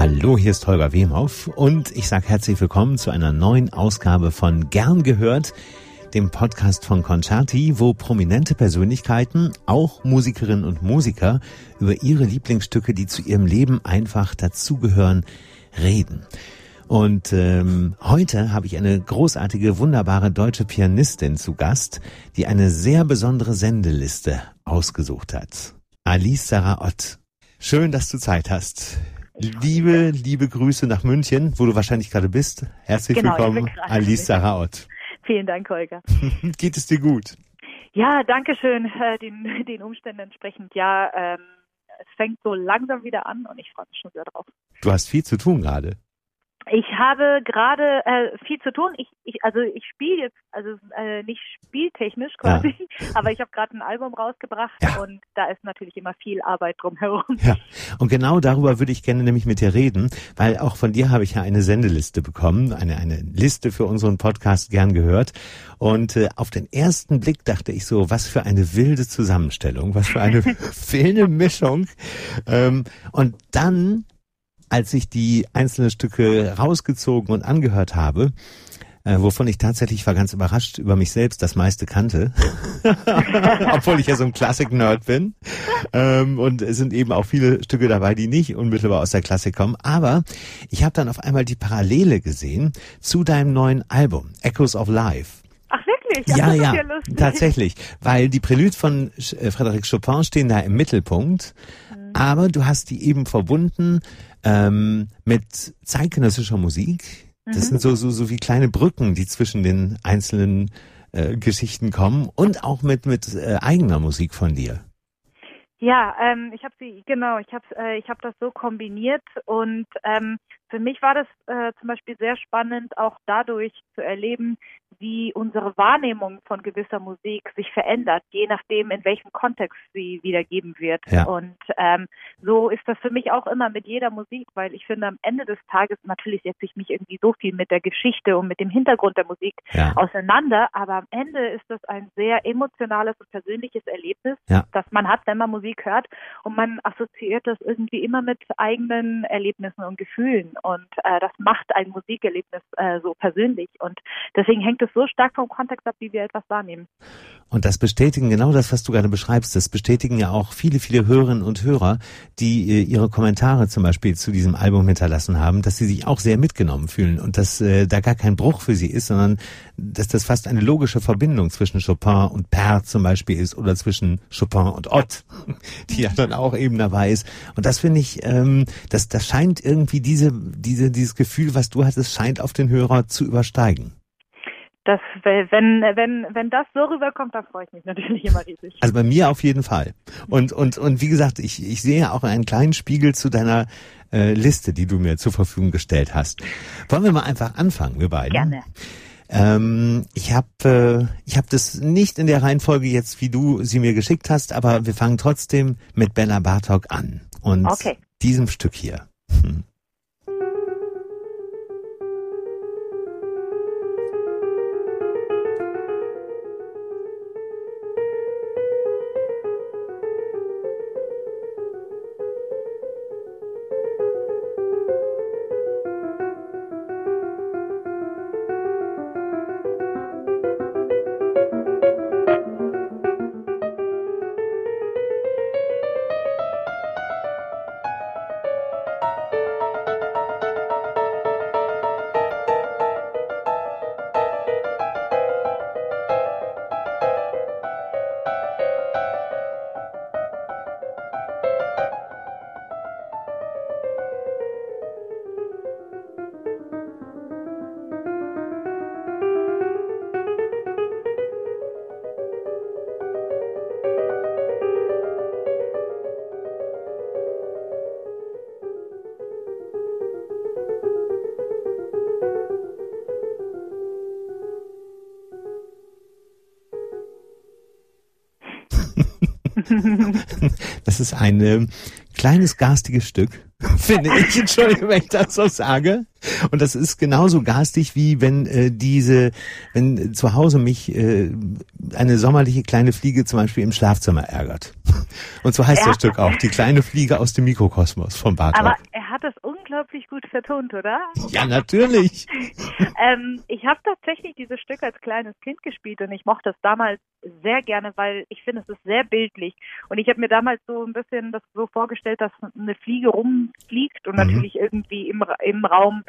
Hallo, hier ist Holger Wemhoff und ich sage herzlich willkommen zu einer neuen Ausgabe von Gern gehört, dem Podcast von Concerti, wo prominente Persönlichkeiten, auch Musikerinnen und Musiker, über ihre Lieblingsstücke, die zu ihrem Leben einfach dazugehören, reden. Und ähm, heute habe ich eine großartige, wunderbare deutsche Pianistin zu Gast, die eine sehr besondere Sendeliste ausgesucht hat. Alice Sarah Ott. Schön, dass du Zeit hast. Liebe, liebe Grüße nach München, wo du wahrscheinlich gerade bist. Herzlich genau, willkommen, Alice Saraot. Vielen Dank, Holger. Geht es dir gut? Ja, danke schön. Äh, den, den Umständen entsprechend, ja. Ähm, es fängt so langsam wieder an und ich freue mich schon sehr drauf. Du hast viel zu tun gerade. Ich habe gerade äh, viel zu tun. Ich, ich also ich spiele jetzt, also äh, nicht spieltechnisch quasi, ja. aber ich habe gerade ein Album rausgebracht ja. und da ist natürlich immer viel Arbeit drumherum. Ja, und genau darüber würde ich gerne nämlich mit dir reden, weil auch von dir habe ich ja eine Sendeliste bekommen, eine eine Liste für unseren Podcast gern gehört. Und äh, auf den ersten Blick dachte ich so, was für eine wilde Zusammenstellung, was für eine wilde Mischung. Ähm, und dann als ich die einzelnen Stücke rausgezogen und angehört habe, äh, wovon ich tatsächlich war ganz überrascht über mich selbst das meiste kannte, obwohl ich ja so ein Klassik-Nerd bin. Ähm, und es sind eben auch viele Stücke dabei, die nicht unmittelbar aus der Klassik kommen. Aber ich habe dann auf einmal die Parallele gesehen zu deinem neuen Album, Echoes of Life. Ach wirklich? Ja, ja, ja tatsächlich. Weil die Prelude von äh, Frédéric Chopin stehen da im Mittelpunkt. Mhm. Aber du hast die eben verbunden ähm, mit zeitgenössischer Musik. Das mhm. sind so, so, so wie kleine Brücken, die zwischen den einzelnen äh, Geschichten kommen und auch mit, mit äh, eigener Musik von dir. Ja, ähm, ich habe sie genau, ich habe äh, ich habe das so kombiniert und ähm, für mich war das äh, zum Beispiel sehr spannend, auch dadurch zu erleben, wie unsere Wahrnehmung von gewisser Musik sich verändert, je nachdem, in welchem Kontext sie wiedergeben wird. Ja. Und ähm, so ist das für mich auch immer mit jeder Musik, weil ich finde, am Ende des Tages, natürlich setze ich mich irgendwie so viel mit der Geschichte und mit dem Hintergrund der Musik ja. auseinander, aber am Ende ist das ein sehr emotionales und persönliches Erlebnis, ja. das man hat, wenn man Musik hört und man assoziiert das irgendwie immer mit eigenen Erlebnissen und Gefühlen und äh, das macht ein Musikerlebnis äh, so persönlich und deswegen hängt es so stark vom Kontext ab, wie wir etwas wahrnehmen. Und das bestätigen genau das, was du gerade beschreibst. Das bestätigen ja auch viele, viele Hörerinnen und Hörer, die äh, ihre Kommentare zum Beispiel zu diesem Album hinterlassen haben, dass sie sich auch sehr mitgenommen fühlen und dass äh, da gar kein Bruch für sie ist, sondern dass das fast eine logische Verbindung zwischen Chopin und Per zum Beispiel ist oder zwischen Chopin und Ott, die ja dann auch eben dabei ist. Und das finde ich, ähm, das, das scheint irgendwie diese, diese, dieses Gefühl, was du hattest, scheint auf den Hörer zu übersteigen das, wenn, wenn, wenn das so rüberkommt, dann freue ich mich natürlich immer riesig. Also bei mir auf jeden Fall. Und, und, und wie gesagt, ich, ich sehe auch einen kleinen Spiegel zu deiner äh, Liste, die du mir zur Verfügung gestellt hast. Wollen wir mal einfach anfangen, wir beiden? Gerne. Ähm, ich habe äh, ich hab das nicht in der Reihenfolge jetzt, wie du sie mir geschickt hast, aber wir fangen trotzdem mit Bella Bartok an. Und okay. diesem Stück hier. Hm. das ist ein äh, kleines garstiges Stück, finde ich. Entschuldigung, wenn ich das so sage. Und das ist genauso garstig wie wenn äh, diese, wenn zu Hause mich äh, eine sommerliche kleine Fliege zum Beispiel im Schlafzimmer ärgert. Und so heißt ja. das Stück auch, die kleine Fliege aus dem Mikrokosmos von Bartok. Aber er hat es unglaublich gut vertont, oder? Ja, natürlich. ähm, ich habe tatsächlich dieses Stück als kleines Kind gespielt und ich mochte es damals sehr gerne, weil ich finde, es ist sehr bildlich. Und ich habe mir damals so ein bisschen das so vorgestellt, dass eine Fliege rumfliegt und mhm. natürlich irgendwie im, im Raum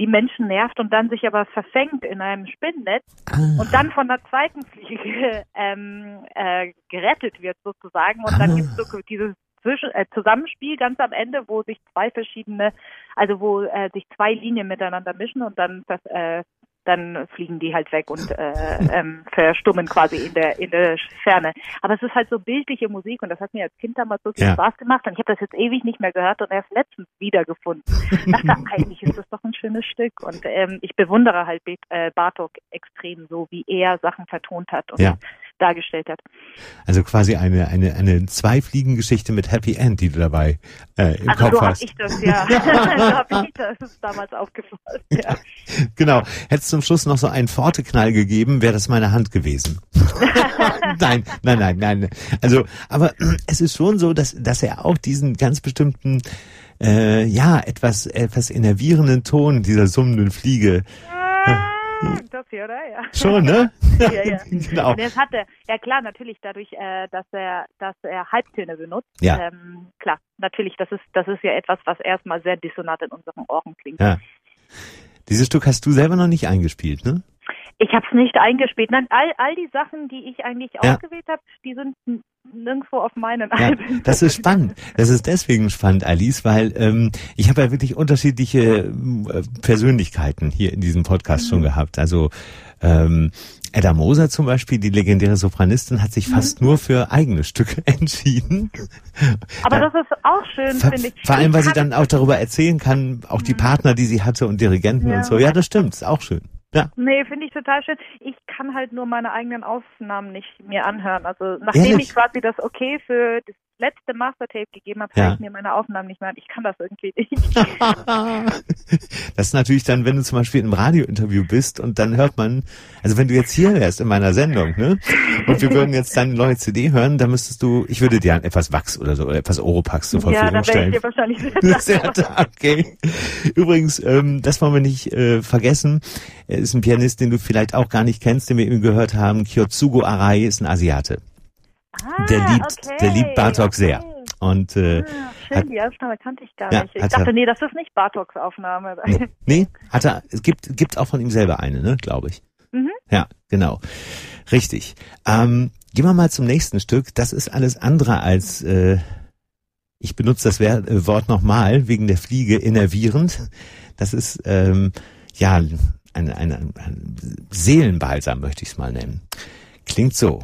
die Menschen nervt und dann sich aber verfängt in einem Spinnennetz ah. und dann von der zweiten Fliege ähm, äh, gerettet wird sozusagen. Und dann ah. gibt es so dieses Zwischen äh, Zusammenspiel ganz am Ende, wo sich zwei verschiedene, also wo äh, sich zwei Linien miteinander mischen und dann das, äh, dann fliegen die halt weg und äh, ähm, verstummen quasi in der in der Ferne. Aber es ist halt so bildliche Musik und das hat mir als Kind damals so viel ja. Spaß gemacht und ich habe das jetzt ewig nicht mehr gehört und erst letztens wiedergefunden. dachte, eigentlich ist das doch ein schönes Stück und ähm, ich bewundere halt äh, Bartok extrem so, wie er Sachen vertont hat und ja dargestellt hat. Also quasi eine eine eine Zweifliegengeschichte mit Happy End, die du dabei äh, im also Kopf so hast. ich das ja. so habe ich das damals aufgefallen. Ja. Genau. Hättest zum Schluss noch so einen Pforteknall gegeben, wäre das meine Hand gewesen. nein, nein, nein, nein. Also, aber es ist schon so, dass dass er auch diesen ganz bestimmten äh, ja etwas etwas innervierenden Ton dieser summenden Fliege das hier, oder? Ja. Schon, ne? ja, ja. genau. Und das hatte, ja klar, natürlich dadurch, äh, dass er, dass er Halbtöne benutzt. Ja. Ähm, klar, natürlich, das ist, das ist ja etwas, was erstmal sehr dissonant in unseren Ohren klingt. Ja. Dieses Stück hast du selber noch nicht eingespielt, ne? Ich habe es nicht eingespielt. Nein, all, all die Sachen, die ich eigentlich ja. ausgewählt habe, die sind nirgendwo auf meinen ja, Alben. Das ist spannend. Das ist deswegen spannend, Alice, weil ähm, ich habe ja wirklich unterschiedliche äh, Persönlichkeiten hier in diesem Podcast mhm. schon gehabt. Also ähm, Edda Moser zum Beispiel, die legendäre Sopranistin, hat sich mhm. fast nur für eigene Stücke entschieden. Aber das ist auch schön, finde ich. Vor allem, weil sie dann auch darüber erzählen kann, auch die mhm. Partner, die sie hatte und Dirigenten ja. und so. Ja, das stimmt, ist auch schön. Ja. Nee, finde ich total schön. Ich kann halt nur meine eigenen Aufnahmen nicht mir anhören. Also nachdem Ehrlich? ich quasi das Okay für das letzte Mastertape gegeben habe, ja. höre ich mir meine Aufnahmen nicht mehr an. Ich kann das irgendwie nicht. das ist natürlich dann, wenn du zum Beispiel im Radiointerview bist und dann hört man, also wenn du jetzt hier wärst in meiner Sendung, ne? Und wir würden jetzt deine neue CD hören, dann müsstest du, ich würde dir etwas Wachs oder so oder etwas Oropax zur Verfügung ja, dann stellen. Ja, ich dir wahrscheinlich sehr okay. Übrigens, ähm, das wollen wir nicht äh, vergessen. Er ist ein Pianist, den du vielleicht auch gar nicht kennst, den wir eben gehört haben. Kyotsugo Arai ist ein Asiate. Ah, der liebt, okay, der liebt Bartok okay. sehr. Und äh, ah, schön, hat, die Aufnahme kannte ich gar ja, nicht. Ich dachte, er, nee, das ist nicht Bartoks Aufnahme. Nee, nee, hat er, es gibt, gibt auch von ihm selber eine, ne, glaube ich. Mhm. Ja, genau. Richtig. Ähm, gehen wir mal zum nächsten Stück. Das ist alles andere als, äh, ich benutze das äh, Wort nochmal, wegen der Fliege innervierend. Das ist, ähm, ja, ein, ein, ein Seelenbalsam, möchte ich es mal nennen. Klingt so.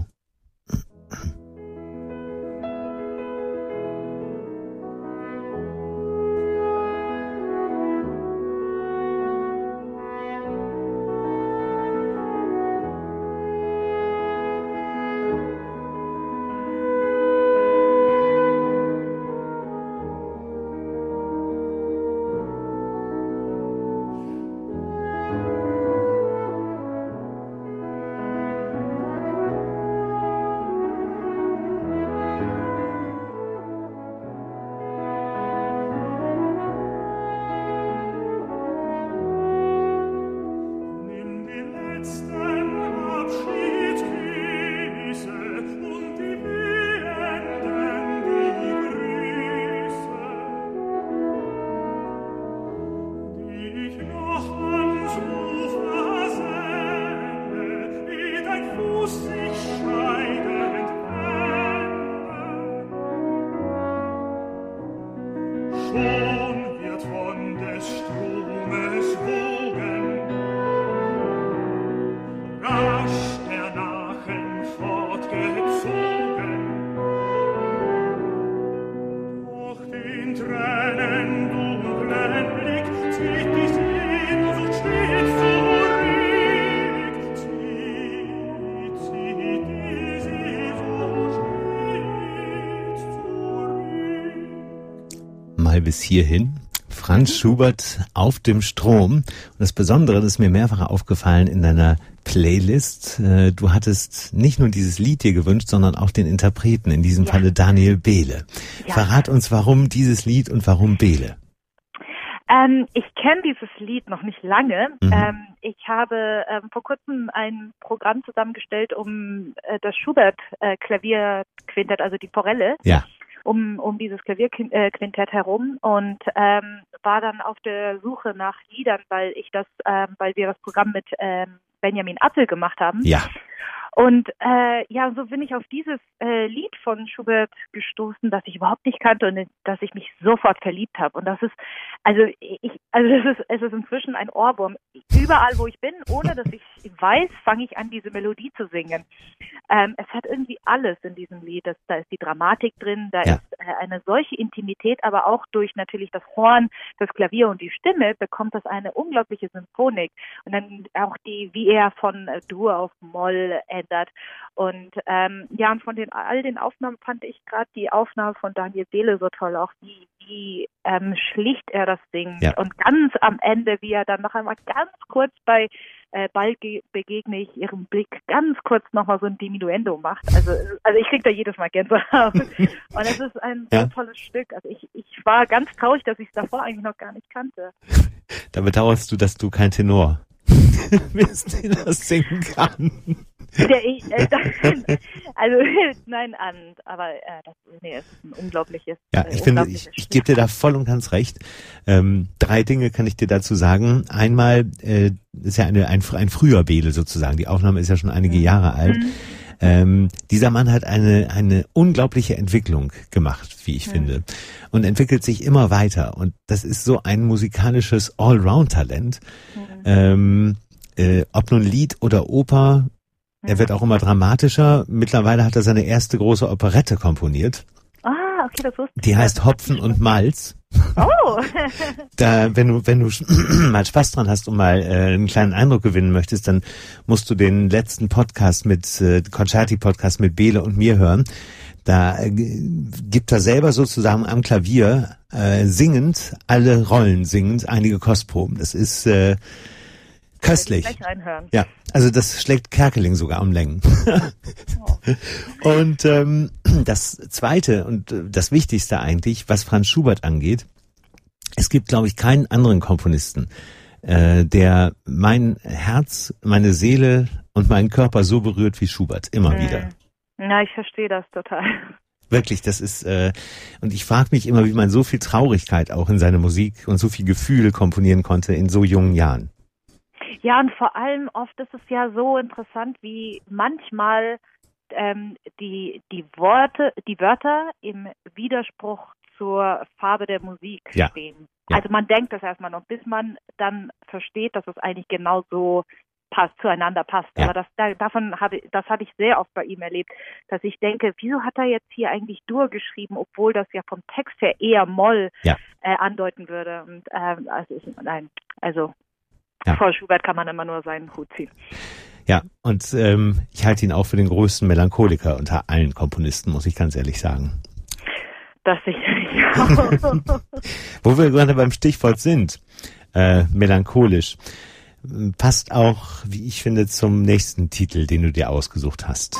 Bis hierhin. Franz Schubert auf dem Strom. Und das Besondere, das ist mir mehrfach aufgefallen in deiner Playlist. Äh, du hattest nicht nur dieses Lied dir gewünscht, sondern auch den Interpreten, in diesem ja. Falle Daniel Behle. Ja. Verrat uns, warum dieses Lied und warum Behle. Ähm, ich kenne dieses Lied noch nicht lange. Mhm. Ähm, ich habe ähm, vor kurzem ein Programm zusammengestellt, um äh, das Schubert-Klavierquintett, äh, also die Forelle, ja. Um, um dieses Klavierquintett herum und ähm, war dann auf der Suche nach Liedern, weil ich das, ähm, weil wir das Programm mit ähm, Benjamin Appel gemacht haben. Ja. Und äh, ja, so bin ich auf dieses äh, Lied von Schubert gestoßen, das ich überhaupt nicht kannte und dass ich mich sofort verliebt habe. Und das ist, also ich, also das ist, es ist inzwischen ein Ohrwurm. Überall, wo ich bin, ohne dass ich weiß, fange ich an, diese Melodie zu singen. Ähm, es hat irgendwie alles in diesem Lied. Das, da ist die Dramatik drin, da Ja. ist äh, eine solche Intimität, aber auch durch natürlich das Horn, das Klavier und die Stimme bekommt das eine unglaubliche Symphonik. Und dann auch die, wie er von äh, Dur auf Moll ändert. Und ähm, ja, und von den all den Aufnahmen fand ich gerade die Aufnahme von Daniel Seele so toll, auch wie, wie ähm, schlicht er das singt. Ja. Und ganz am Ende, wie er dann noch einmal ganz kurz bei äh, bald ge- begegne ich ihrem Blick ganz kurz nochmal so ein Diminuendo macht. Also, also ich krieg da jedes Mal Gänsehaut. Und es ist ein Ja. so tolles Stück. Also ich, ich war ganz traurig, dass ich es davor eigentlich noch gar nicht kannte. Da bedauerst du, dass du kein Tenor bist, der das singen kann. Der, äh, also nein, an, aber äh, das, nee, ist ein unglaubliches. Ja, äh, ich finde, unglaubliches ich, ich gebe dir da voll und ganz recht. Ähm, drei Dinge kann ich dir dazu sagen. Einmal äh, ist ja eine, ein, ein früher Bele sozusagen. Die Aufnahme ist ja schon einige Jahre alt. Mhm. Ähm, dieser Mann hat eine, eine unglaubliche Entwicklung gemacht, wie ich finde, und entwickelt sich immer weiter. Und das ist so ein musikalisches Allround-Talent. Mhm. Ähm, äh, ob nun Lied oder Oper, er wird auch immer dramatischer. Mittlerweile hat er seine erste große Operette komponiert. Ah, okay, das wusste Die ich. heißt Hopfen und Malz. Oh, Da, wenn du, wenn du mal Spaß dran hast und mal äh, einen kleinen Eindruck gewinnen möchtest, dann musst du den letzten Podcast mit äh, Concerti-Podcast mit Bele und mir hören. Da äh, gibt er selber sozusagen am Klavier äh, singend, alle Rollen singend, einige Kostproben. Das ist äh, köstlich. Ja, also das schlägt Kerkeling sogar um Längen. und ähm, das Zweite und äh, das Wichtigste eigentlich, was Franz Schubert angeht, es gibt, glaube ich, keinen anderen Komponisten, äh, der mein Herz, meine Seele und meinen Körper so berührt wie Schubert, immer wieder. Ja, ich verstehe das total. Wirklich, das ist, äh, und ich frage mich immer, wie man so viel Traurigkeit auch in seine Musik und so viel Gefühl komponieren konnte in so jungen Jahren. Ja, und vor allem oft ist es ja so interessant, wie manchmal ähm, die, die Worte, die Wörter im Widerspruch zur Farbe der Musik Ja. stehen. Ja. Also man denkt das erstmal noch, bis man dann versteht, dass es eigentlich genau so passt, zueinander passt. Ja. Aber das da, davon habe ich- das habe ich sehr oft bei ihm erlebt, dass ich denke, wieso hat er jetzt hier eigentlich Dur geschrieben, obwohl das ja vom Text her eher Moll äh, andeuten würde. Und ähm, also nein, also Ja. vor Schubert kann man immer nur seinen Hut ziehen. Ja, und ähm, ich halte ihn auch für den größten Melancholiker unter allen Komponisten, muss ich ganz ehrlich sagen. Das sicherlich auch. Wo wir gerade beim Stichwort sind, äh, melancholisch, passt auch, wie ich finde, zum nächsten Titel, den du dir ausgesucht hast.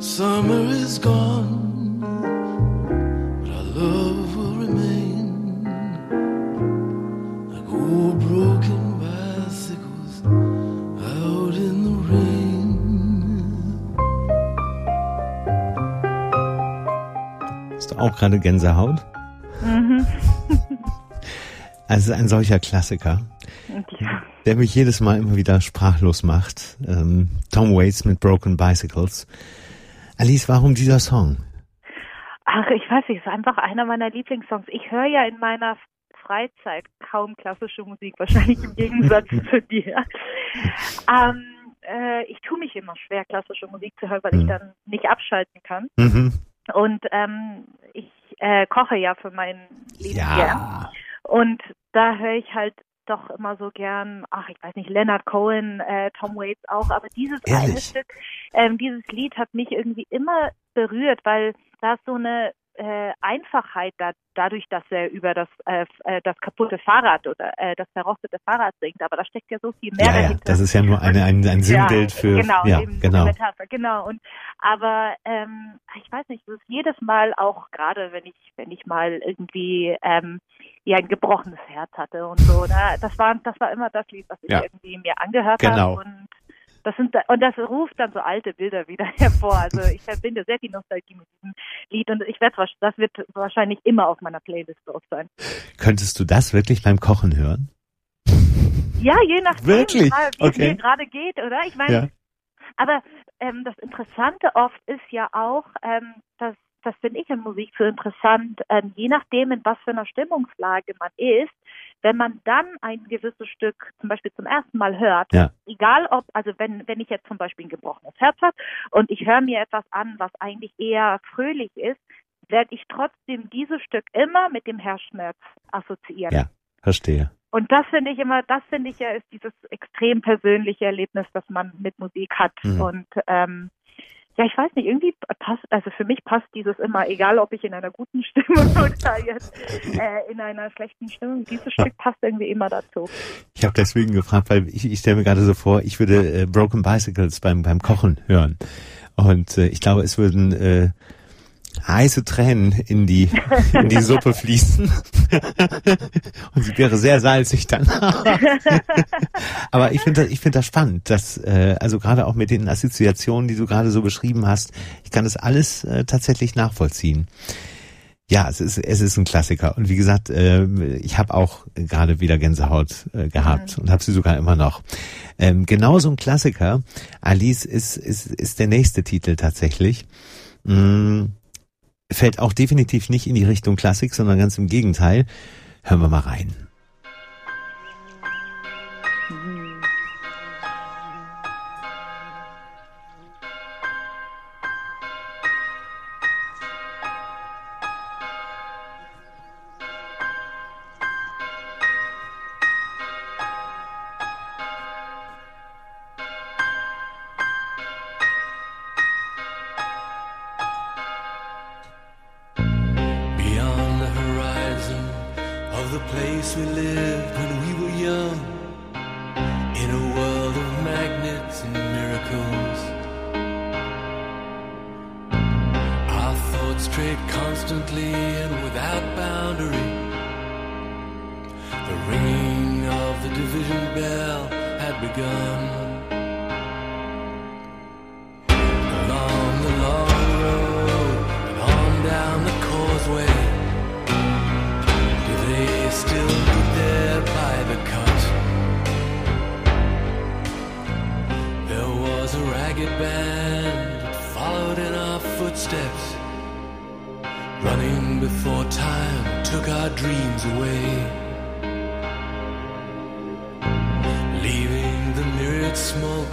Summer is gone, but our love will remain like old broken bicycles out in the rain. Hast du auch gerade Gänsehaut? mhm. Also ein solcher Klassiker. Ja. der mich jedes Mal immer wieder sprachlos macht. Ähm, Tom Waits mit Broken Bicycles. Alice, warum dieser Song? Ach, ich weiß nicht, es ist einfach einer meiner Lieblingssongs. Ich höre ja in meiner Freizeit kaum klassische Musik, wahrscheinlich im Gegensatz zu dir. Ähm, äh, ich tue mich immer schwer, klassische Musik zu hören, weil ich Mhm. dann nicht abschalten kann. Mhm. Und ähm, ich äh, koche ja für meinen lieben. Ja. Und da höre ich halt doch immer so gern, ach, ich weiß nicht, Leonard Cohen, äh, Tom Waits auch, aber dieses eine Ehrlich? Stück, ähm, dieses Lied hat mich irgendwie immer berührt, weil da ist so eine äh, Einfachheit da, dadurch, dass er über das äh, äh, das kaputte Fahrrad oder äh, das verrostete Fahrrad singt, aber da steckt ja so viel mehr Ja, ja, dahinter. das ist ja nur eine, ein, ein Sinnbild für, genau, ja, eben genau. Metapher, genau. Und aber ähm, ich weiß nicht, es ist jedes Mal auch gerade, wenn ich wenn ich mal irgendwie ähm, ja ein gebrochenes Herz hatte und so, ne? das war das war immer das Lied, was ich Ja. irgendwie mir angehört Genau. habe und das sind und das ruft dann so alte Bilder wieder hervor. Also ich verbinde sehr viel Nostalgie mit diesem Lied und ich werde das wird wahrscheinlich immer auf meiner Playlist drauf sein. Könntest du das wirklich beim Kochen hören? Ja, je nachdem, Wirklich? wie es Okay. mir gerade geht, oder? Ich meine, Ja. Aber ähm, das Interessante oft ist ja auch, ähm, dass das finde ich in Musik so interessant, ähm, je nachdem, in was für einer Stimmungslage man ist, wenn man dann ein gewisses Stück zum Beispiel zum ersten Mal hört, Ja. egal ob, also wenn, wenn ich jetzt zum Beispiel ein gebrochenes Herz habe und ich höre mir etwas an, was eigentlich eher fröhlich ist, werde ich trotzdem dieses Stück immer mit dem Herzschmerz assoziieren. Ja. Verstehe. Und das finde ich immer, das finde ich ja ist dieses extrem persönliche Erlebnis, das man mit Musik hat. Mhm. Und ähm, ja, ich weiß nicht, irgendwie passt, also für mich passt dieses immer, egal ob ich in einer guten Stimmung oder jetzt äh, in einer schlechten Stimmung, dieses Stück passt irgendwie immer dazu. Ich habe deswegen gefragt, weil ich, ich stelle mir gerade so vor, ich würde äh, Broken Bicycles beim, beim Kochen hören. Und äh, ich glaube, es würden äh, heiße Tränen in die, in die Suppe fließen. Und sie wäre sehr salzig dann. Aber ich finde das, ich finde das spannend, dass, äh, also gerade auch mit den Assoziationen, die du gerade so beschrieben hast, ich kann das alles äh, tatsächlich nachvollziehen. Ja, es ist, es ist ein Klassiker. Und wie gesagt, äh, ich habe auch gerade wieder Gänsehaut äh, gehabt und habe sie sogar immer noch. Ähm, genauso ein Klassiker, Alice, ist, ist, ist der nächste Titel tatsächlich. Mm, fällt auch definitiv nicht in die Richtung Klassik, sondern ganz im Gegenteil. Hören wir mal rein.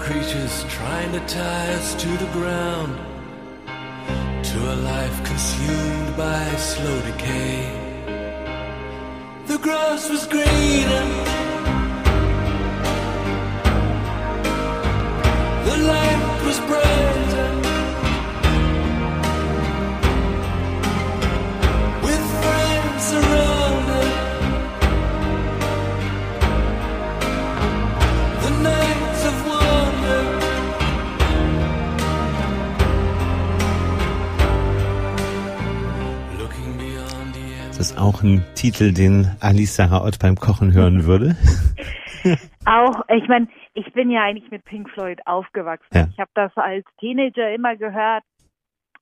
Creatures trying to tie us to the ground, to a life consumed by slow decay. The grass was greener, auch ein Titel, den Alice Sarah Ott beim Kochen hören würde. Auch, ich meine, ich bin ja eigentlich mit Pink Floyd aufgewachsen. Ja. Ich habe das als Teenager immer gehört.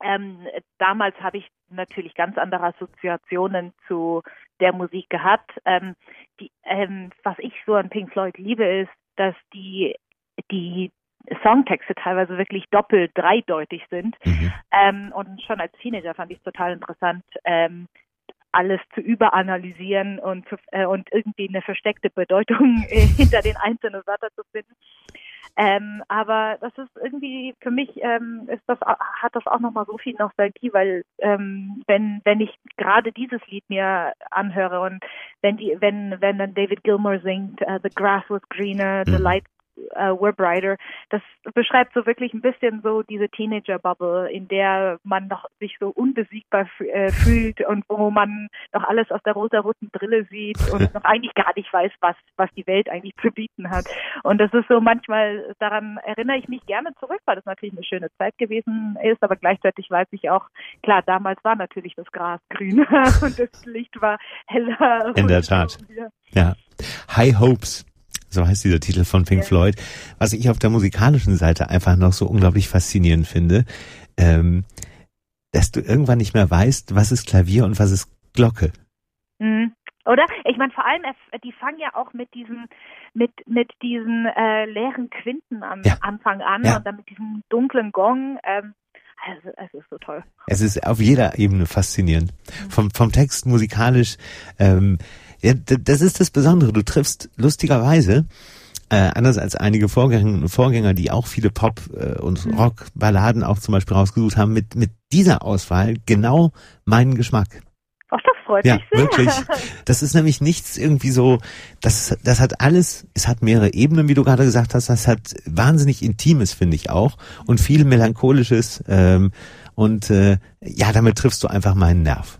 Ähm, damals habe ich natürlich ganz andere Assoziationen zu der Musik gehabt. Ähm, die, ähm, was ich so an Pink Floyd liebe, ist dass die die Songtexte teilweise wirklich doppelt, dreideutig sind. Mhm. Ähm, und schon als Teenager fand ich es total interessant, ähm, alles zu überanalysieren und, äh, und irgendwie eine versteckte Bedeutung hinter den einzelnen Wörtern zu finden. Ähm, aber das ist irgendwie für mich ähm, ist das hat das auch nochmal so viel Nostalgie, weil ähm, wenn wenn ich gerade dieses Lied mir anhöre und wenn die wenn wenn dann David Gilmour singt uh, The Grass was greener, the mhm. Light äh, Web Rider, das beschreibt so wirklich ein bisschen so diese Teenager-Bubble, in der man noch sich so unbesiegbar äh, fühlt und wo man noch alles aus der rosa-roten Brille sieht und noch eigentlich gar nicht weiß, was, was die Welt eigentlich zu bieten hat. Und das ist so manchmal, daran erinnere ich mich gerne zurück, weil das natürlich eine schöne Zeit gewesen ist, aber gleichzeitig weiß ich auch, klar, damals war natürlich das Gras grüner und das Licht war heller. In der Tat. Ja. High Hopes so heißt dieser Titel von Pink. Floyd, was ich auf der musikalischen Seite einfach noch so unglaublich faszinierend finde, ähm, dass du irgendwann nicht mehr weißt, was ist Klavier und was ist Glocke. Mhm. Oder? Ich meine, vor allem, die fangen ja auch mit diesen, mit, mit diesen äh, leeren Quinten am ja. Anfang an ja. und dann mit diesem dunklen Gong. Ähm, also, es ist so toll. Es ist auf jeder Ebene faszinierend. Mhm. Vom, vom Text musikalisch, ähm, ja, das ist das Besondere. Du triffst lustigerweise äh, anders als einige Vorgänger, Vorgänger, die auch viele Pop- äh, und mhm. Rockballaden auch zum Beispiel rausgesucht haben, mit, mit dieser Auswahl genau meinen Geschmack. Freut ja, mich sehr. wirklich. Das ist nämlich nichts irgendwie so, das, das hat alles, es hat mehrere Ebenen, wie du gerade gesagt hast, das hat wahnsinnig Intimes, finde ich auch, und viel Melancholisches, ähm, und äh, ja, damit triffst du einfach meinen Nerv.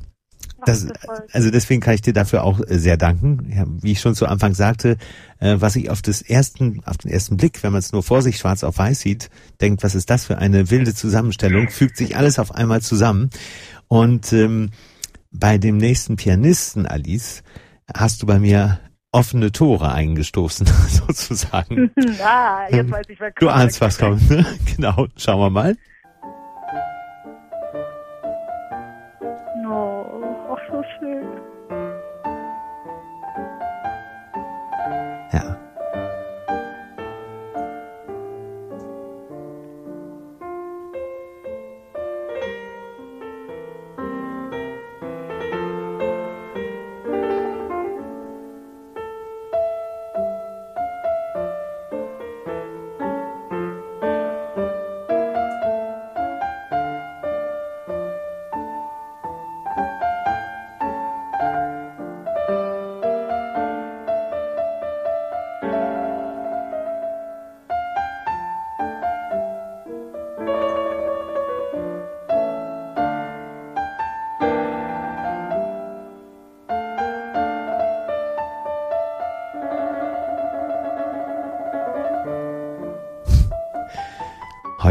Das, also deswegen kann ich dir dafür auch äh, sehr danken. Ja, wie ich schon zu Anfang sagte, äh, was ich auf das ersten, auf den ersten Blick, wenn man es nur vor sich schwarz auf weiß sieht, denkt, was ist das für eine wilde Zusammenstellung, fügt sich alles auf einmal zusammen. Und ähm, bei dem nächsten Pianisten, Alice, hast du bei mir offene Tore eingestoßen, sozusagen. ah, jetzt weiß ich, was kommt. Du ahnst, was kommt, ne? Genau, schauen wir mal.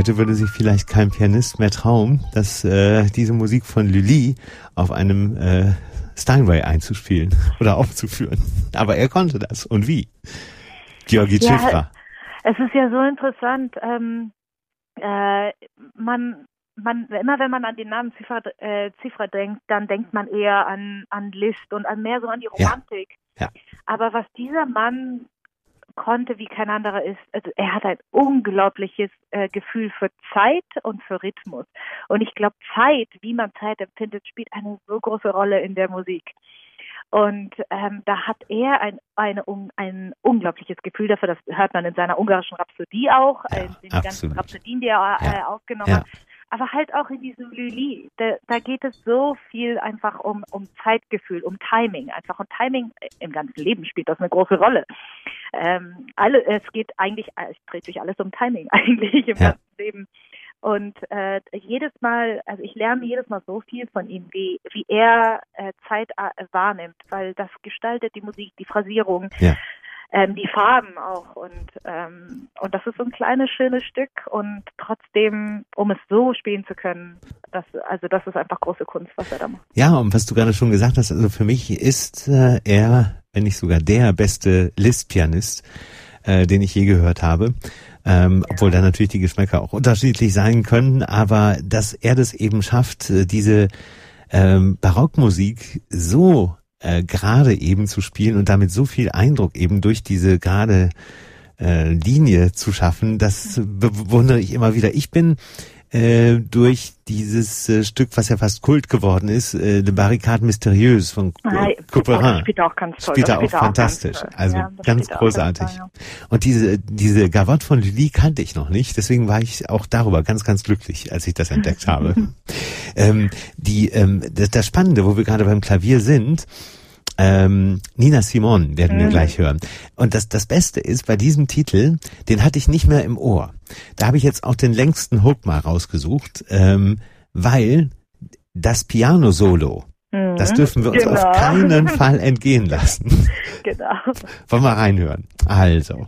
Heute würde sich vielleicht kein Pianist mehr trauen, dass äh, diese Musik von Lully auf einem äh, Steinway einzuspielen oder aufzuführen. Aber er konnte das. Und wie? Georgi ja. Es ist ja so interessant. Ähm, äh, man, man, immer wenn man an den Namen Zifra, äh, Zifra denkt, dann denkt man eher an, an Liszt und an mehr so an die Romantik. Ja. Ja. Aber was dieser Mann konnte wie kein anderer ist. Also er hat ein unglaubliches äh, Gefühl für Zeit und für Rhythmus. Und ich glaube, Zeit, wie man Zeit empfindet, spielt eine so große Rolle in der Musik. Und ähm, da hat er ein, eine, um, ein unglaubliches Gefühl dafür. Das hört man in seiner ungarischen Rhapsodie auch, ja, in den ganzen Rhapsodien, die er äh, aufgenommen ja. hat aber halt auch in diesem Lili. Da, da geht es so viel einfach um, um Zeitgefühl, um Timing. Einfach und Timing im ganzen Leben spielt das eine große Rolle. Ähm, alle, es geht eigentlich, es dreht sich alles um Timing eigentlich im ja. ganzen Leben. Und äh, jedes Mal, also ich lerne jedes Mal so viel von ihm, wie, wie er äh, Zeit äh, wahrnimmt, weil das gestaltet die Musik, die Phrasierung. Ja ähm, die Farben auch und ähm, und das ist so ein kleines schönes Stück und trotzdem, um es so spielen zu können, das also das ist einfach große Kunst, was er da macht. Ja, und was du gerade schon gesagt hast, also für mich ist äh, er, wenn nicht sogar der beste Liszt-Pianist, äh, den ich je gehört habe. Ähm, ja. obwohl da natürlich die Geschmäcker auch unterschiedlich sein können, aber dass er das eben schafft, äh, diese ähm, Barockmusik so äh, gerade eben zu spielen und damit so viel Eindruck eben durch diese gerade äh, Linie zu schaffen, das bewundere ich immer wieder. Ich bin äh, durch dieses äh, Stück, was ja fast Kult geworden ist, äh, Le Barricade Mystérieuse von Ah, Couperin. Das spielt auch ganz toll. Spielt auch spielt fantastisch. ganz also Ja, ganz auch großartig. toll, ja. Und diese, diese Gavotte von Lully kannte ich noch nicht, deswegen war ich auch darüber ganz, ganz glücklich, als ich das entdeckt habe. ähm, die, ähm, das, das Spannende, wo wir gerade beim Klavier sind, ähm, Nina Simon werden wir Mhm. gleich hören. Und das, das Beste ist, bei diesem Titel, den hatte ich nicht mehr im Ohr. Da habe ich jetzt auch den längsten Hook mal rausgesucht, ähm, weil das Piano-Solo, Mhm. das dürfen wir uns Genau. auf keinen Fall entgehen lassen. Genau. Wollen wir reinhören? Also.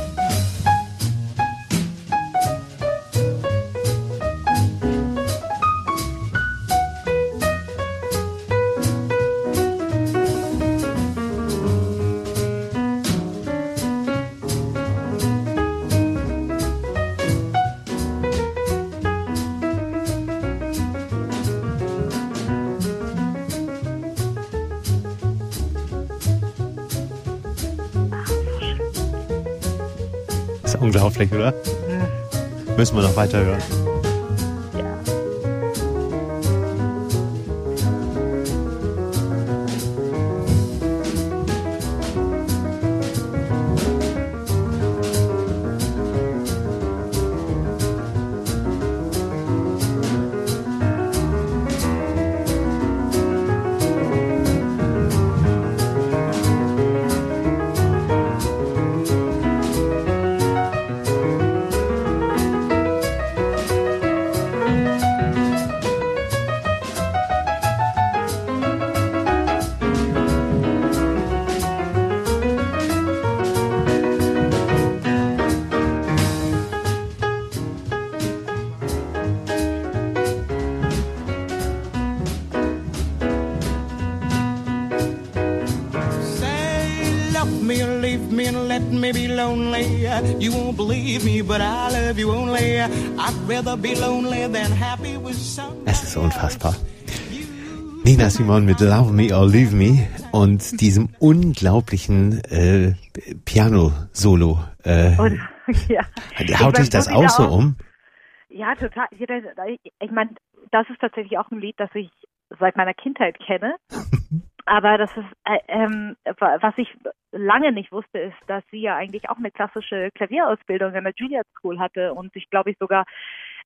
Unglaublich, oder? Müssen wir noch weiter Es ist unfassbar. Nina Simon mit Love Me or Leave Me und diesem unglaublichen äh, Piano-Solo. Äh, Und, ja. haut dich Ich das auch so um? Ja, total. Ich meine, das ist tatsächlich auch ein Lied, das ich seit meiner Kindheit kenne. Aber das ist, äh, ähm, wa- was ich lange nicht wusste, ist, dass sie ja eigentlich auch eine klassische Klavierausbildung an der Juilliard School hatte und sich, glaube ich, sogar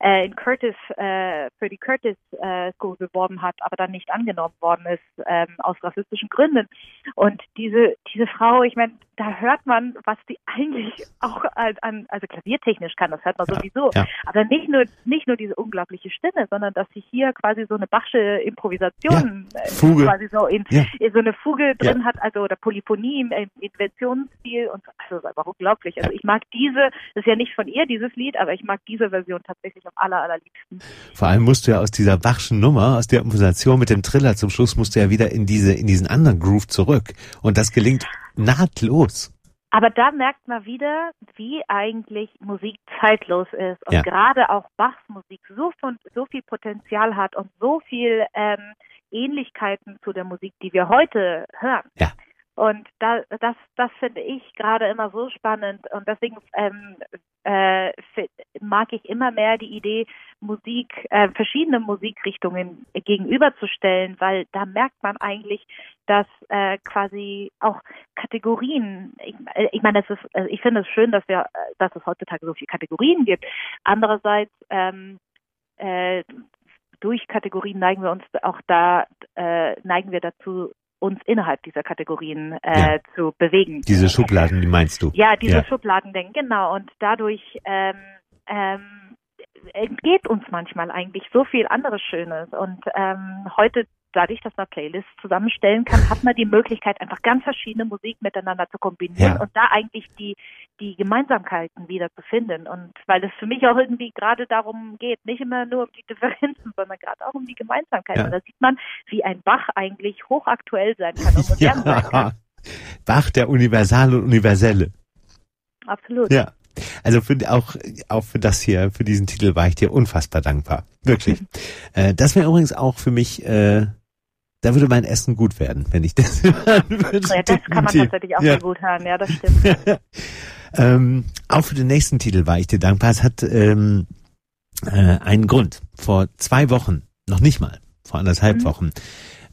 äh, in Curtis, äh, für die Curtis äh, School beworben hat, aber dann nicht angenommen worden ist, ähm, aus rassistischen Gründen. Und diese, diese Frau, ich meine, da hört man, was die eigentlich auch an, an also klaviertechnisch kann, das hört man Ja, sowieso. ja. Aber nicht nur, nicht nur diese unglaubliche Stimme, sondern dass sie hier quasi so eine Bachsche Improvisation, Ja, äh, Fuge. quasi so in, in so eine Fuge drin hat, also oder Polyphonie im, im Inventionsstil und so. Also das ist einfach unglaublich. Also ich mag diese, das ist ja nicht von ihr, dieses Lied, aber ich mag diese Version tatsächlich am aller, allerliebsten. Vor allem musst du ja aus dieser Bachschen Nummer, aus der Improvisation mit dem Triller zum Schluss, musst du ja wieder in diese, in diesen anderen Groove zurück. Und das gelingt nahtlos. Aber da merkt man wieder, wie eigentlich Musik zeitlos ist und Ja. gerade auch Bachs Musik so, von, so viel Potenzial hat und so viel ähm, Ähnlichkeiten zu der Musik, die wir heute hören. Ja. Und da, das, das finde ich gerade immer so spannend und deswegen ähm, äh, mag ich immer mehr die Idee, Musik, äh, verschiedene Musikrichtungen gegenüberzustellen, weil da merkt man eigentlich, dass äh, quasi auch Kategorien, ich, äh, ich meine, es ist, äh, ich finde es schön, dass wir, äh, dass es heutzutage so viele Kategorien gibt. Andererseits ähm, äh, durch Kategorien neigen wir uns auch da, äh, neigen wir dazu, uns innerhalb dieser Kategorien äh, Ja. zu bewegen. Diese Schubladen, die meinst du? Ja, diese Ja. Schubladendenken, genau. Und dadurch ähm, ähm, entgeht uns manchmal eigentlich so viel anderes Schönes. Und ähm, heute, dadurch, dass man Playlists zusammenstellen kann, hat man die Möglichkeit, einfach ganz verschiedene Musik miteinander zu kombinieren Ja. und da eigentlich die, die Gemeinsamkeiten wieder zu finden. Und weil es für mich auch irgendwie gerade darum geht, nicht immer nur um die Differenzen, sondern gerade auch um die Gemeinsamkeiten. Ja. Und da sieht man, wie ein Bach eigentlich hochaktuell sein kann und modern sein kann. Ja. Bach, der Universal und Universelle. Absolut. Ja. Also für, auch, auch für das hier, für diesen Titel war ich dir unfassbar dankbar. Wirklich. äh, das wäre übrigens auch für mich, äh, da würde mein Essen gut werden, wenn ich das hören würde. Ja, das kann man tatsächlich auch ja. sehr gut hören. Ja, das stimmt. ähm, auch für den nächsten Titel war ich dir dankbar. Es hat ähm, äh, einen Grund. Vor zwei Wochen, noch nicht mal, vor anderthalb Mhm. Wochen,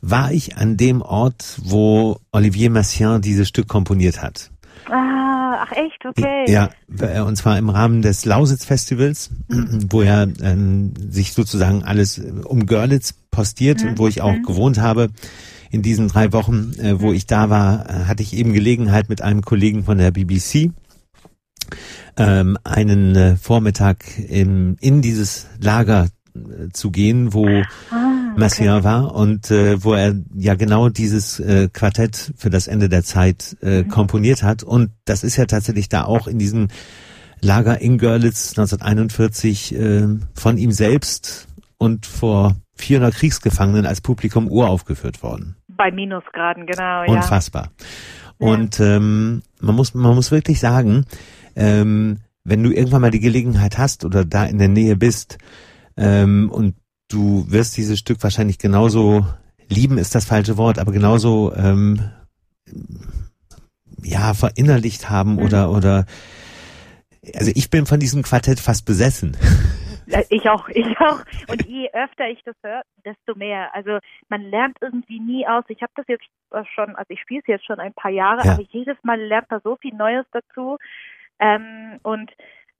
war ich an dem Ort, wo Olivier Messiaen dieses Stück komponiert hat. Ah, ach echt, okay. Ja, äh, und zwar im Rahmen des Lausitz-Festivals, wo er ähm, sich sozusagen alles äh, um Görlitz postiert, Mhm. wo ich auch Mhm. gewohnt habe. In diesen drei Wochen, äh, wo ich da war, äh, hatte ich eben Gelegenheit mit einem Kollegen von der BBC ähm, einen äh, Vormittag im, in dieses Lager äh, zu gehen, wo Ah, Messiaen war und äh, wo er ja genau dieses äh, Quartett für das Ende der Zeit äh, komponiert hat. Und das ist ja tatsächlich da auch in diesem Lager in Görlitz 1941 äh, von ihm selbst und vor 400 Kriegsgefangenen als Publikum uraufgeführt worden. Bei Minusgraden, genau, ja. Unfassbar. Ja. Und ähm, man muss man muss wirklich sagen, ähm, wenn du irgendwann mal die Gelegenheit hast oder da in der Nähe bist ähm, und du wirst dieses Stück wahrscheinlich genauso lieben ist das falsche Wort, aber genauso ähm, ja verinnerlicht haben Mhm. oder oder also ich bin von diesem Quartett fast besessen. Ich auch, ich auch. Und je öfter ich das höre, desto mehr. Also man lernt irgendwie nie aus. Ich habe das jetzt schon, also ich spiele es jetzt schon ein paar Jahre, Ja. aber jedes Mal lernt man so viel Neues dazu. Ähm, und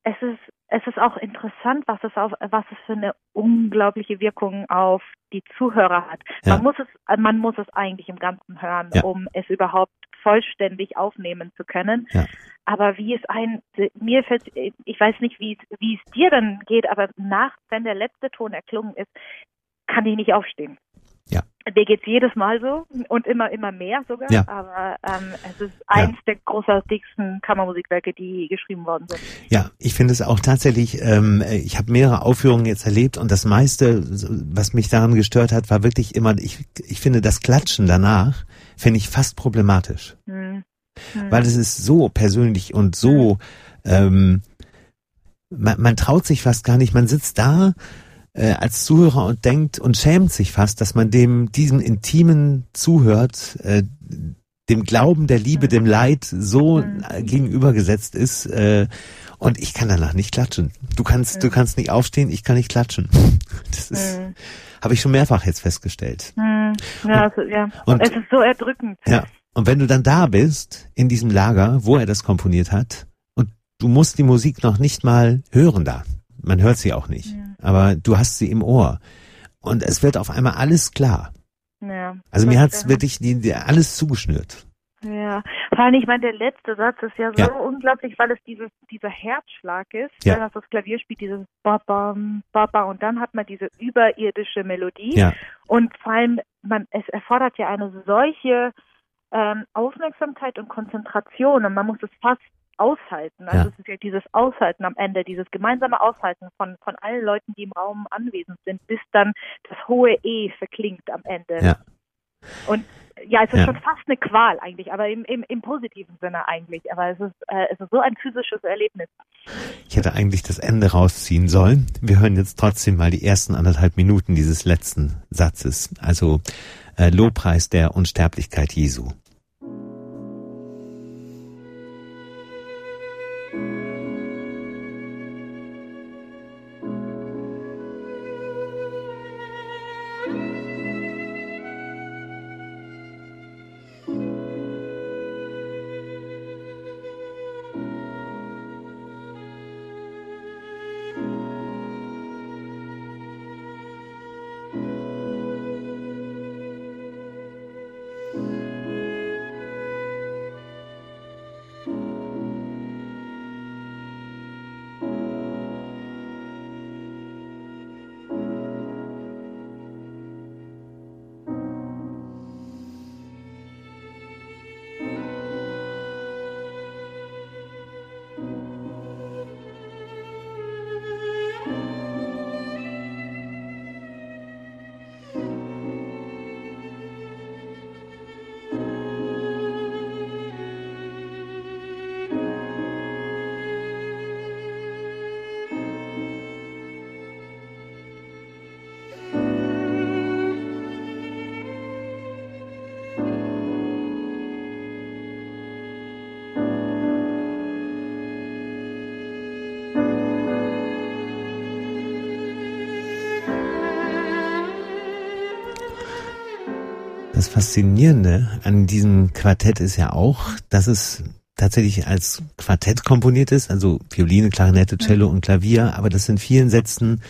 es ist es ist auch interessant, was es auf was es für eine unglaubliche Wirkung auf die Zuhörer hat. Ja. Man muss es man muss es eigentlich im Ganzen hören, Ja. um es überhaupt vollständig aufnehmen zu können. Ja. Aber wie es ein, mir fällt, ich weiß nicht, wie es, wie es dir dann geht, aber nach, wenn der letzte Ton erklungen ist, kann ich nicht aufstehen. Mir geht's jedes Mal so und immer, immer mehr sogar. Ja. Aber ähm, es ist eins der großartigsten Kammermusikwerke, die geschrieben worden sind. Ja, ich finde es auch tatsächlich, ähm, ich habe mehrere Aufführungen jetzt erlebt und das meiste, was mich daran gestört hat, war wirklich immer, ich, ich finde das Klatschen danach, finde ich fast problematisch. Hm. Hm. Weil es ist so persönlich und so, ähm, man, man traut sich fast gar nicht, man sitzt da äh, als Zuhörer und denkt und schämt sich fast, dass man dem, diesem Intimen zuhört, äh, dem Glauben, der Liebe, dem Leid so Mhm. gegenübergesetzt ist, äh, und ich kann danach nicht klatschen. Du kannst, du kannst nicht aufstehen, ich kann nicht klatschen. Das ist, Hm. habe ich schon mehrfach jetzt festgestellt. Hm. Ja, also, ja. und- es ist so erdrückend. Ja. Und wenn du dann da bist, in diesem Lager, wo er das komponiert hat, und du musst die Musik noch nicht mal hören da. Man hört sie auch nicht. Ja. Aber du hast sie im Ohr. Und es wird auf einmal alles klar. Ja. Also Das mir hat's stimmt. wirklich die, die, alles zugeschnürt. Ja, vor allem, ich meine, der letzte Satz ist ja so Ja. unglaublich, weil es dieses, dieser Herzschlag ist, Ja. wenn man das Klavier spielt, dieses Babam, Baba und dann hat man diese überirdische Melodie Ja. und vor allem, man, es erfordert ja eine solche ähm, Aufmerksamkeit und Konzentration und man muss es fast aushalten. Also Ja. es ist ja dieses Aushalten am Ende, dieses gemeinsame Aushalten von, von allen Leuten, die im Raum anwesend sind, bis dann das hohe E verklingt am Ende. Ja. Und ja, es ist Ja. schon fast eine Qual eigentlich, aber im, im, im positiven Sinne eigentlich. Aber es ist, äh, es ist so ein physisches Erlebnis. Ich hätte eigentlich das Ende rausziehen sollen. Wir hören jetzt trotzdem mal die ersten anderthalb Minuten dieses letzten Satzes. Also äh, Lobpreis der Unsterblichkeit Jesu. Faszinierende an diesem Quartett ist ja auch, dass es tatsächlich als Quartett komponiert ist, also Violine, Klarinette, Cello und Klavier, aber dass in vielen Sätzen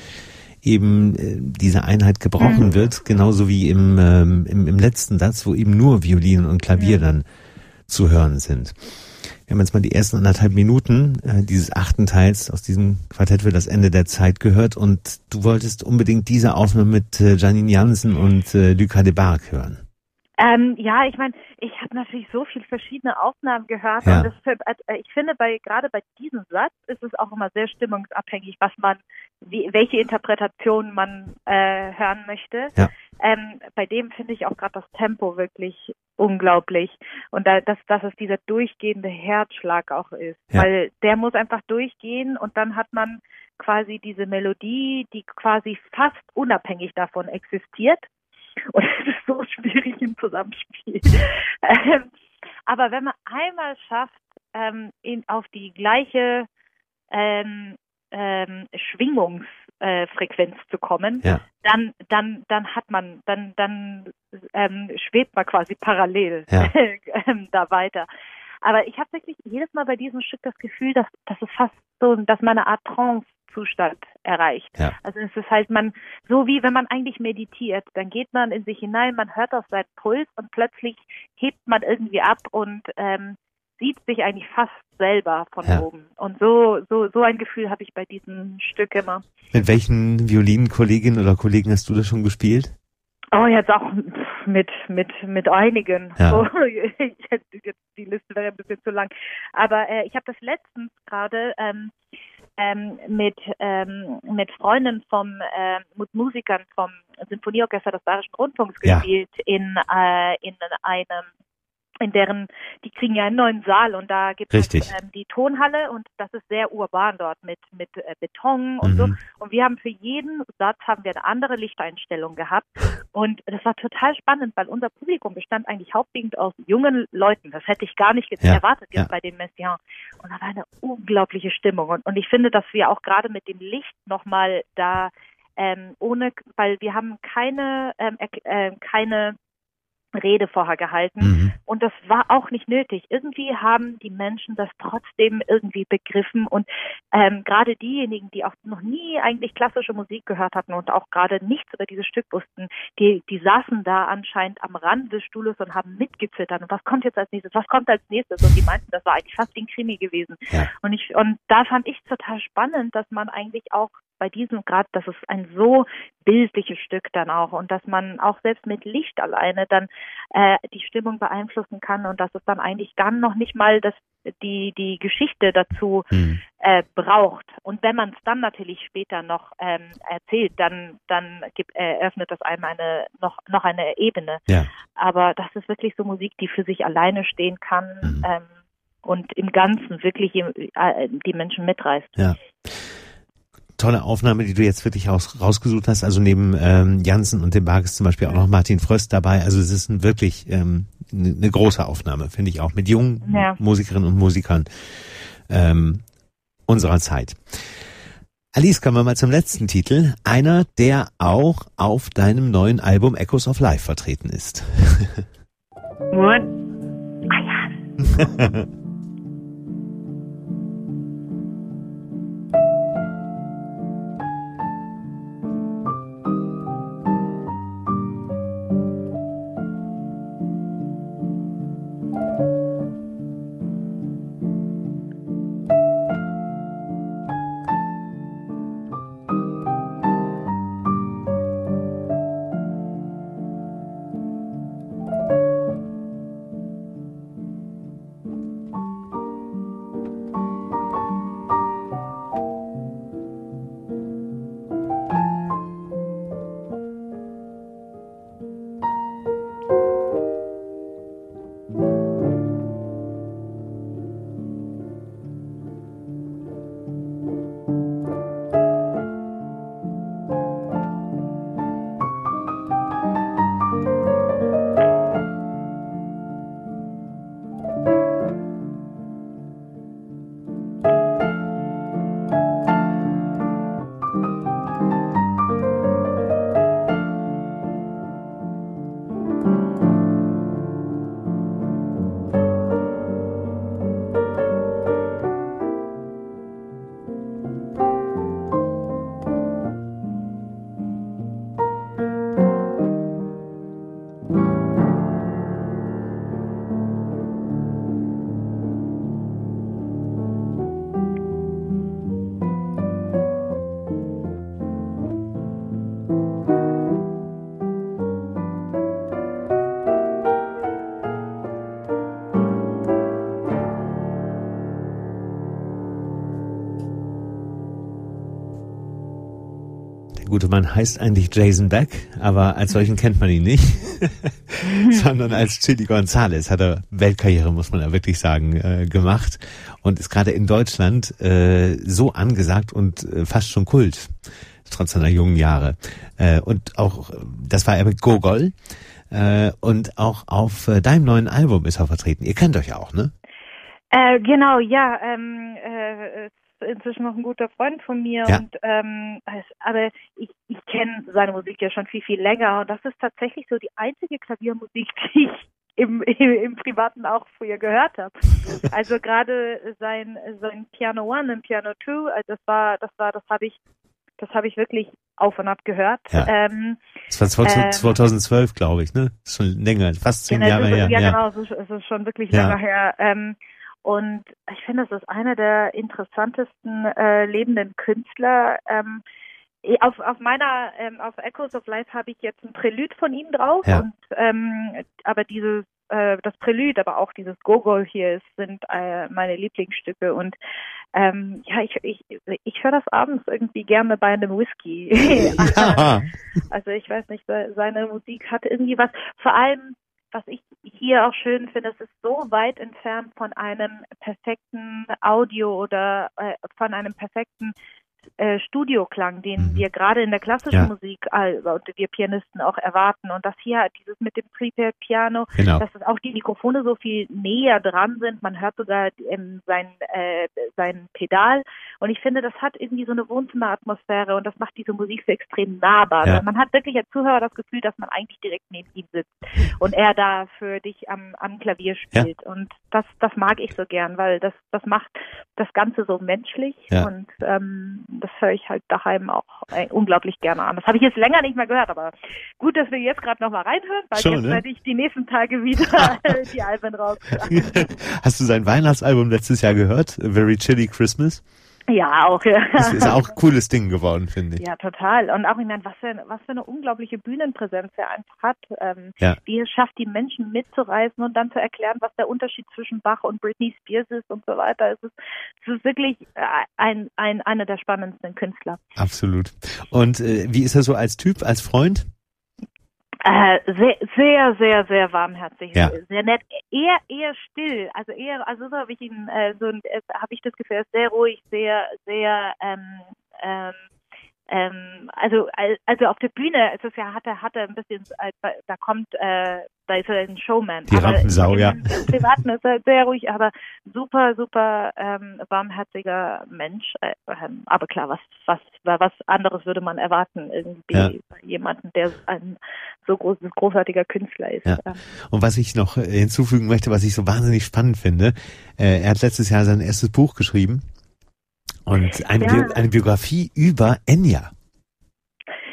eben äh, diese Einheit gebrochen mhm. wird, genauso wie im, ähm, im, im letzten Satz, wo eben nur Violine und Klavier mhm. dann zu hören sind. Wir haben jetzt mal die ersten anderthalb Minuten äh, dieses achten Teils aus diesem Quartett für das Ende der Zeit gehört und du wolltest unbedingt diese Aufnahme mit äh, Janine Jansen und äh, Lucas de Barg hören. Ähm, ja, ich meine, ich habe natürlich so viele verschiedene Aufnahmen gehört ja. und das, äh, ich finde, bei gerade bei diesem Satz ist es auch immer sehr stimmungsabhängig, was man, wie, welche Interpretation man äh, hören möchte. Ja. Ähm, bei dem finde ich auch gerade das Tempo wirklich unglaublich und da, dass, dass es dieser durchgehende Herzschlag auch ist, ja. weil der muss einfach durchgehen und dann hat man quasi diese Melodie, die quasi fast unabhängig davon existiert und es ist so schwierig im Zusammenspiel. ähm, aber wenn man einmal schafft, ähm, in, auf die gleiche ähm, ähm, Schwingungsfrequenz äh, zu kommen, ja. dann, dann, dann hat man, dann, dann ähm, schwebt man quasi parallel ja. ähm, da weiter. Aber ich habe wirklich jedes Mal bei diesem Stück das Gefühl, dass, dass es fast so, dass man eine Art Trance Zustand erreicht. Ja. Also es ist halt man, so wie wenn man eigentlich meditiert, dann geht man in sich hinein, man hört auf seinen Puls und plötzlich hebt man irgendwie ab und ähm, sieht sich eigentlich fast selber von ja. oben. Und so, so, so ein Gefühl habe ich bei diesem Stück immer. Mit welchen Violinkolleginnen oder Kollegen hast du das schon gespielt? Oh, jetzt auch mit mit mit einigen. Ja. Jetzt, jetzt, die Liste wäre ein bisschen zu lang. Aber äh, ich habe das letztens gerade ähm, ähm, mit, ähm, mit Freunden vom, äh, mit Musikern vom Sinfonieorchester des Bayerischen Rundfunks gespielt ja. in, äh, in einem in deren, die kriegen ja einen neuen Saal und da gibt es ähm, die Tonhalle und das ist sehr urban dort mit mit äh, Beton und mhm. so. Und wir haben für jeden Satz haben wir eine andere Lichteinstellung gehabt und das war total spannend, weil unser Publikum bestand eigentlich hauptsächlich aus jungen Leuten. Das hätte ich gar nicht ja. erwartet jetzt ja. bei den Messiaen. Und da war eine unglaubliche Stimmung und, und ich finde, dass wir auch gerade mit dem Licht nochmal da ähm, ohne, weil wir haben keine ähm, äh, keine Rede vorher gehalten. Mhm. Und das war auch nicht nötig. Irgendwie haben die Menschen das trotzdem irgendwie begriffen. Und ähm, gerade diejenigen, die auch noch nie eigentlich klassische Musik gehört hatten und auch gerade nichts über dieses Stück wussten, die, die saßen da anscheinend am Rand des Stuhles und haben mitgezittert. Und was kommt jetzt als nächstes? Was kommt als nächstes? Und die meinten, das war eigentlich fast wie ein Krimi gewesen. Ja. Und ich, und da fand ich total spannend, dass man eigentlich auch bei diesem Grad, das ist ein so bildliches Stück dann auch und dass man auch selbst mit Licht alleine dann äh, die Stimmung beeinflussen kann und dass es dann eigentlich dann noch nicht mal das die die Geschichte dazu mhm. äh, braucht und wenn man es dann natürlich später noch ähm, erzählt, dann dann gibt, äh, eröffnet das einem eine noch noch eine Ebene. Ja. Aber das ist wirklich so Musik, die für sich alleine stehen kann. Mhm. Ähm, und im Ganzen wirklich äh, die Menschen mitreißt. Ja tolle Aufnahme, die du jetzt wirklich raus, rausgesucht hast. Also neben ähm, Jansen und dem Berg ist zum Beispiel auch noch Martin Fröst dabei. Also es ist ein wirklich ähm, eine ne große Aufnahme, finde ich auch, mit jungen ja. Musikerinnen und Musikern ähm, unserer Zeit. Alice, kommen wir mal zum letzten Titel. Einer, der auch auf deinem neuen Album Echoes of Life vertreten ist. What? Ah ja. gute Mann heißt eigentlich Jason Beck, aber als solchen kennt man ihn nicht, sondern als Chili Gonzales hat er Weltkarriere, muss man ja wirklich sagen, äh, gemacht und ist gerade in Deutschland äh, so angesagt und äh, fast schon Kult, trotz seiner jungen Jahre. Äh, und auch, das war er mit Gogol äh, und auch auf äh, deinem neuen Album ist er vertreten. Ihr kennt euch ja auch, ne? Äh, genau, ja. Ähm, äh, inzwischen noch ein guter Freund von mir Ja. und ähm, aber ich, ich kenne seine Musik ja schon viel, viel länger und das ist tatsächlich so die einzige Klaviermusik, die ich im, im, im Privaten auch früher gehört habe. Also gerade sein sein Piano One und Piano Two, also das war das war das habe ich das habe ich wirklich auf und ab gehört. Ja. Ähm, Das war 2000 Ähm, 2012, glaube ich, ne? Schon länger, fast zehn Genau, Jahre her. Ja, ja. genau, es ist, es ist schon wirklich Ja. länger her. Ähm, und ich finde, es ist einer der interessantesten äh, lebenden Künstler. Ähm, auf, auf meiner, ähm, auf Echoes of Life habe ich jetzt ein Prälude von ihm drauf. Ja. Und ähm, aber dieses, äh, das Prälude, aber auch dieses Gogol hier ist, sind äh, meine Lieblingsstücke. Und ähm, ja, ich, ich, ich höre das abends irgendwie gerne bei einem Whisky. ja. Also ich weiß nicht, se- seine Musik hat irgendwie was. Vor allem, was ich hier auch schön finde, es ist so weit entfernt von einem perfekten Audio oder äh, von einem perfekten äh, Studioklang, den Mhm. wir gerade in der klassischen Ja. Musik äh, und wir Pianisten auch erwarten. Und das hier, dieses mit dem Prepared Piano, Genau. dass auch die Mikrofone so viel näher dran sind. Man hört sogar ähm, sein, äh, sein Pedal. Und ich finde, das hat irgendwie so eine Wohnzimmeratmosphäre und das macht diese Musik so extrem nahbar. Ja. Man hat wirklich als Zuhörer das Gefühl, dass man eigentlich direkt neben ihm sitzt und er da für dich am, am Klavier spielt. Und das, das mag ich so gern, weil das, das macht das Ganze so menschlich Ja. und ähm, das höre ich halt daheim auch äh, unglaublich gerne an. Das habe ich jetzt länger nicht mehr gehört, aber gut, dass wir jetzt gerade nochmal reinhören, weil Schon, jetzt ne? werde ich die nächsten Tage wieder die Alben raus. Hast du sein Weihnachtsalbum letztes Jahr gehört? A Very Chilly Christmas? Ja, auch. Ja. Das ist auch ein cooles Ding geworden, finde ich. Ja, total. Und auch, ich meine, was für, was für eine unglaubliche Bühnenpräsenz er einfach hat. Ähm, Ja. Wie es schafft, die Menschen mitzureißen und dann zu erklären, was der Unterschied zwischen Bach und Britney Spears ist und so weiter. Es ist, es ist wirklich äh, ein, ein, einer der spannendsten Künstler. Absolut. Und äh, wie ist er so als Typ, als Freund? Äh, sehr, sehr, sehr, sehr warmherzig, Ja. sehr nett, eher, eher still. Also eher, also so habe ich ihn, äh, so äh, habe ich das Gefühl, er ist sehr ruhig, sehr, sehr, ähm, ähm, ähm, also al- also auf der Bühne ist es ja hat er hat er ein bisschen äh, da- kommt äh, da ist er ein Showman Die Rampensau, ja. Privaten ist er sehr ruhig aber super super ähm, warmherziger Mensch äh, aber klar was was was anderes würde man erwarten irgendwie Ja. jemanden der ein so groß, großartiger Künstler ist Ja. Ähm, Und was ich noch äh, hinzufügen möchte, was ich so wahnsinnig spannend finde, äh, er hat letztes Jahr sein erstes Buch geschrieben und eine, Ja. Bi eine Biografie über Enya.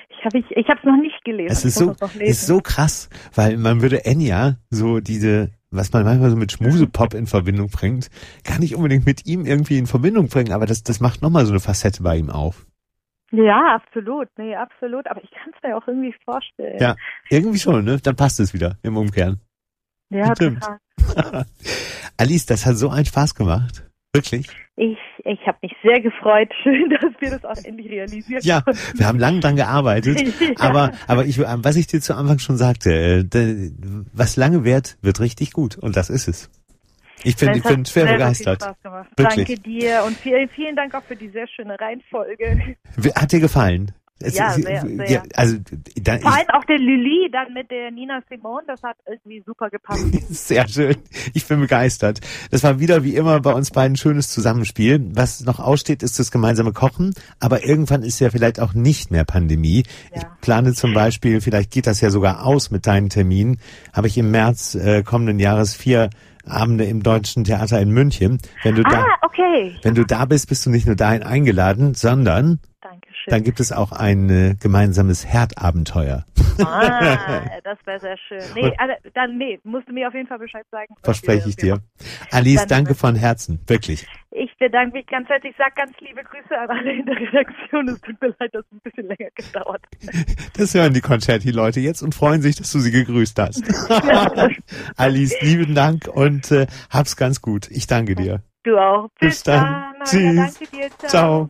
ich habe ich ich habe es noch nicht gelesen Es ist Ich so, ist so krass, weil man würde Enya so diese, was man manchmal so mit Schmusepop in Verbindung bringt, gar nicht unbedingt mit ihm irgendwie in Verbindung bringen, aber das, das macht nochmal so eine Facette bei ihm auf. ja absolut nee absolut aber ich kann es mir auch irgendwie vorstellen Ja, irgendwie schon, ne? Dann passt es wieder im Umkehren. ja Stimmt. Alice, das hat so einen Spaß gemacht. Wirklich. Ich, ich habe mich sehr gefreut. Schön, dass wir das auch endlich realisieren Ja, konnten. wir haben lang dran gearbeitet, Ja. aber aber ich was ich dir zu Anfang schon sagte, äh, was lange währt, wird richtig gut und das ist es. Ich bin ich bin schwer begeistert. Danke dir und vielen, vielen Dank auch für die sehr schöne Reihenfolge. Hat dir gefallen? Es- Ja, sehr, sehr. Ja, also da, Vor ich, allem auch der Lully dann mit der Nina Simone, das hat irgendwie super gepasst. sehr schön. Ich bin begeistert. Das war wieder wie immer bei uns beiden ein schönes Zusammenspiel. Was noch aussteht, ist das gemeinsame Kochen. Aber irgendwann ist ja vielleicht auch nicht mehr Pandemie. Ich Ja. plane zum Beispiel, vielleicht geht das ja sogar aus mit deinen Terminen, habe ich im März äh, kommenden Jahres vier Abende im Deutschen Theater in München. Wenn du da, Ah, okay. wenn du da bist, bist du nicht nur dahin eingeladen, sondern Dankeschön. dann gibt es auch ein äh, gemeinsames Herdabenteuer. Ah, das wäre sehr schön. Nee, also, dann, nee, musst du mir auf jeden Fall Bescheid sagen. Verspreche ich dir. Alice, Dann- danke von Herzen. Wirklich. Ich bedanke mich ganz herzlich. Ich sage ganz liebe Grüße an alle in der Redaktion. Es tut mir leid, dass es ein bisschen länger gedauert hat. Das hören die Concerti-Leute jetzt und freuen sich, dass du sie gegrüßt hast. Alice, lieben Dank und äh, hab's ganz gut. Ich danke dir. Du auch. Bis dann. Anna. Tschüss. Danke dir. Ciao.